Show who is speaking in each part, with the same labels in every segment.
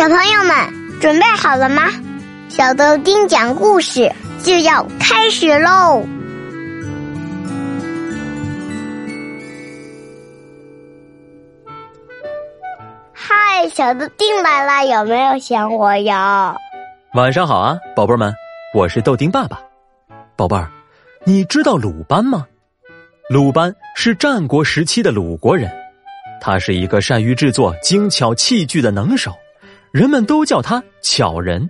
Speaker 1: 小朋友们准备好了吗？小豆丁讲故事就要开始喽！嗨，小豆丁来了，有没有想我呀？
Speaker 2: 晚上好啊，宝贝们，我是豆丁爸爸。宝贝儿，你知道鲁班吗？鲁班是战国时期的鲁国人，他是一个善于制作精巧器具的能手。人们都叫他巧人，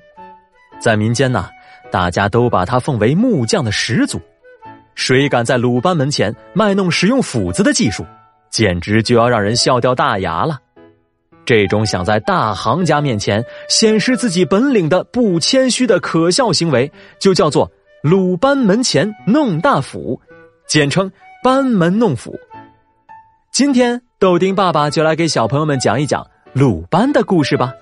Speaker 2: 在民间呢，大家都把他奉为木匠的始祖。谁敢在鲁班门前卖弄使用斧子的技术，简直就要让人笑掉大牙了。这种想在大行家面前显示自己本领的不谦虚的可笑行为，就叫做“鲁班门前弄大斧”，简称“班门弄斧”。今天，豆丁爸爸就来给小朋友们讲一讲鲁班的故事吧。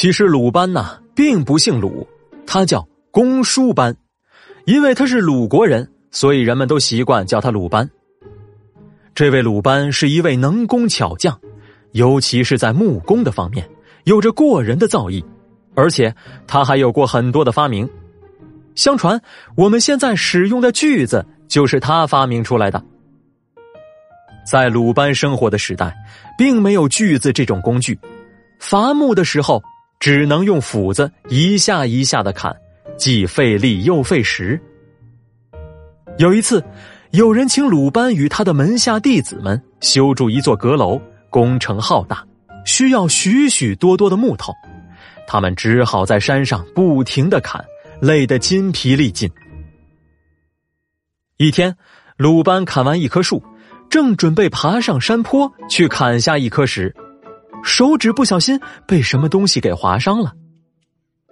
Speaker 2: 其实鲁班呐，并不姓鲁，他叫公输班，因为他是鲁国人，所以人们都习惯叫他鲁班。这位鲁班是一位能工巧匠，尤其是在木工的方面有着过人的造诣，而且他还有过很多的发明。相传我们现在使用的锯子就是他发明出来的。在鲁班生活的时代，并没有锯子这种工具，伐木的时候。只能用斧子一下一下的砍，既费力又费时。有一次，有人请鲁班与他的门下弟子们修筑一座阁楼，工程浩大，需要许许多多的木头，他们只好在山上不停的砍，累得筋疲力尽。一天，鲁班砍完一棵树，正准备爬上山坡去砍下一棵时。手指不小心被什么东西给划伤了，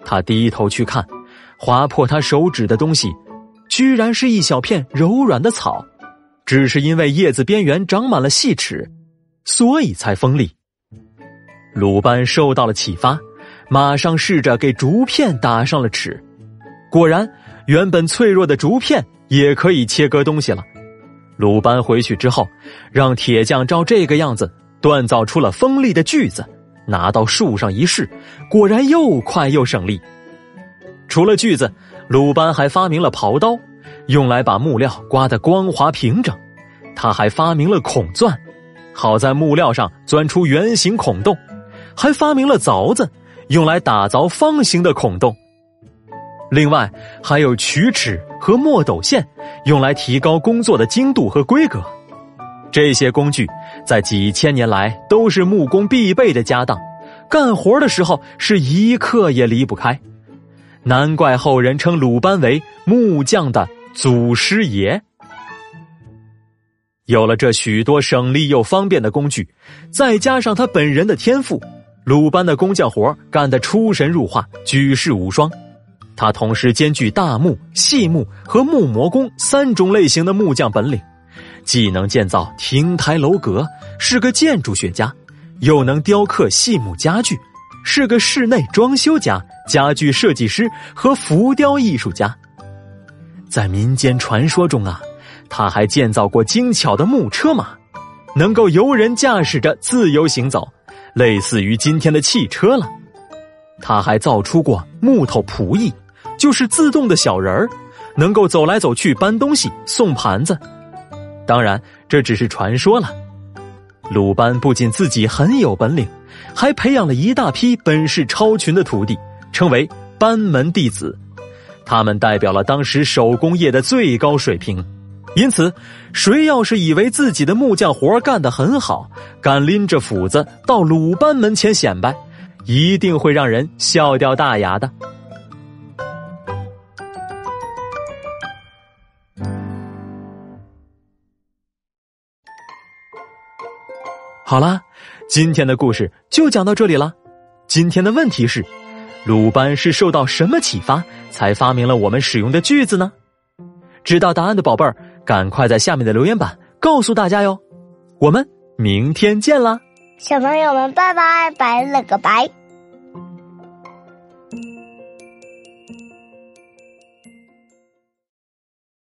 Speaker 2: 他低头去看，划破他手指的东西，居然是一小片柔软的草，只是因为叶子边缘长满了细齿，所以才锋利。鲁班受到了启发，马上试着给竹片打上了齿，果然，原本脆弱的竹片也可以切割东西了。鲁班回去之后，让铁匠照这个样子。锻造出了锋利的锯子，拿到树上一试，果然又快又省力。除了锯子，鲁班还发明了刨刀，用来把木料刮得光滑平整。他还发明了孔钻，好在木料上钻出圆形孔洞，还发明了凿子，用来打凿方形的孔洞。另外还有曲尺和墨斗线，用来提高工作的精度和规格。这些工具在几千年来都是木工必备的家当，干活的时候是一刻也离不开。难怪后人称鲁班为木匠的祖师爷。有了这许多省力又方便的工具，再加上他本人的天赋，鲁班的工匠活干得出神入化，举世无双。他同时兼具大木、细木和木模工三种类型的木匠本领。既能建造亭台楼阁，是个建筑学家；又能雕刻细木家具，是个室内装修家、家具设计师和浮雕艺术家。在民间传说中啊，他还建造过精巧的木车马，能够由人驾驶着自由行走，类似于今天的汽车了。他还造出过木头仆役，就是自动的小人儿，能够走来走去搬东西、送盘子。当然，这只是传说了。鲁班不仅自己很有本领，还培养了一大批本事超群的徒弟，称为班门弟子。他们代表了当时手工业的最高水平。因此，谁要是以为自己的木匠活干得很好，敢拎着斧子到鲁班门前显摆，一定会让人笑掉大牙的。好啦，今天的故事就讲到这里了。今天的问题是：鲁班是受到什么启发才发明了我们使用的句子呢？知道答案的宝贝儿，赶快在下面的留言板告诉大家哟。我们明天见啦，
Speaker 1: 小朋友们，拜拜，拜了个拜。